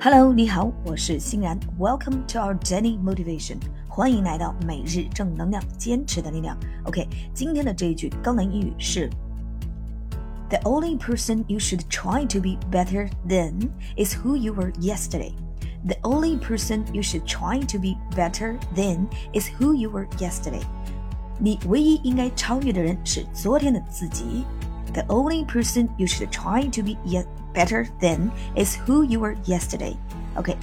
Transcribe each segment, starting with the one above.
Hello，你好，我是欣然。Welcome to our daily motivation，欢迎来到每日正能量，坚持的力量。OK，今天的这一句高能英语是：The only person you should try to be better than is who you were yesterday. The only person you should try to be better than is who you were yesterday. 你唯一应该超越的人是昨天的自己。 The only person you should try to be yet better than is who you were yesterday. OK，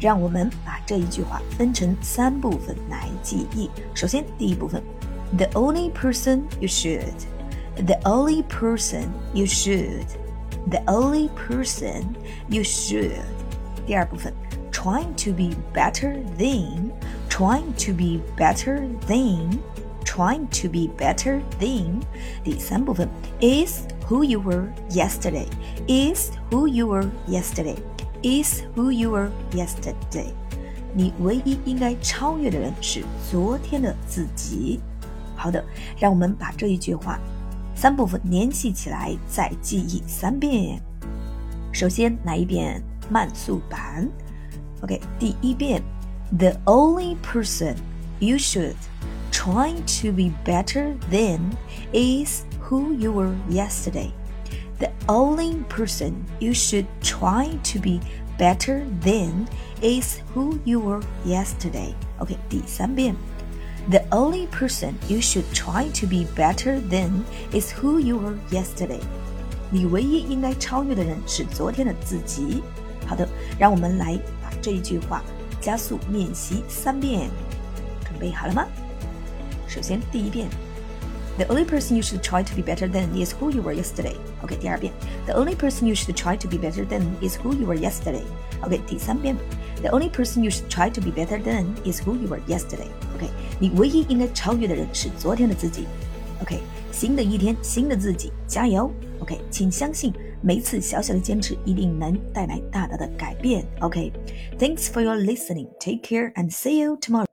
让我们把这一句话分成三部分来记忆。首先，第一部分，the only person you should, the only person you should, the only person you should。第二部分，trying to be better than, trying to be better than。 trying to be better than。第三部分 is who you were yesterday is who you were yesterday is who you were yesterday。你唯一应该超越的人是昨天的自己。好的，让我们把这一句话三部分联系起来，再记忆三遍。首先来一遍慢速版。OK，第一遍，The only person you should trying to be better than is who you were yesterday. The only person you should try to be better than is who you were yesterday. OK，第三遍。The only person you should try to be better than is who you were yesterday. 你唯一应该超越的人是昨天的自己。好的，让我们来把这一句话加速练习三遍。准备好了吗？ 首先，第一遍，The only person you should try to be better than is who you were yesterday. OK，第二遍，The only person you should try to be better than is who you were yesterday. OK，第三遍，The only person you should try to be better than is who you were yesterday. OK，你唯一应该超越的人是昨天的自己。OK，新的一天，新的自己，加油！OK，请相信每一次小小的坚持一定能带来大大的改变。OK，Thanks for your listening. Take care and see you tomorrow.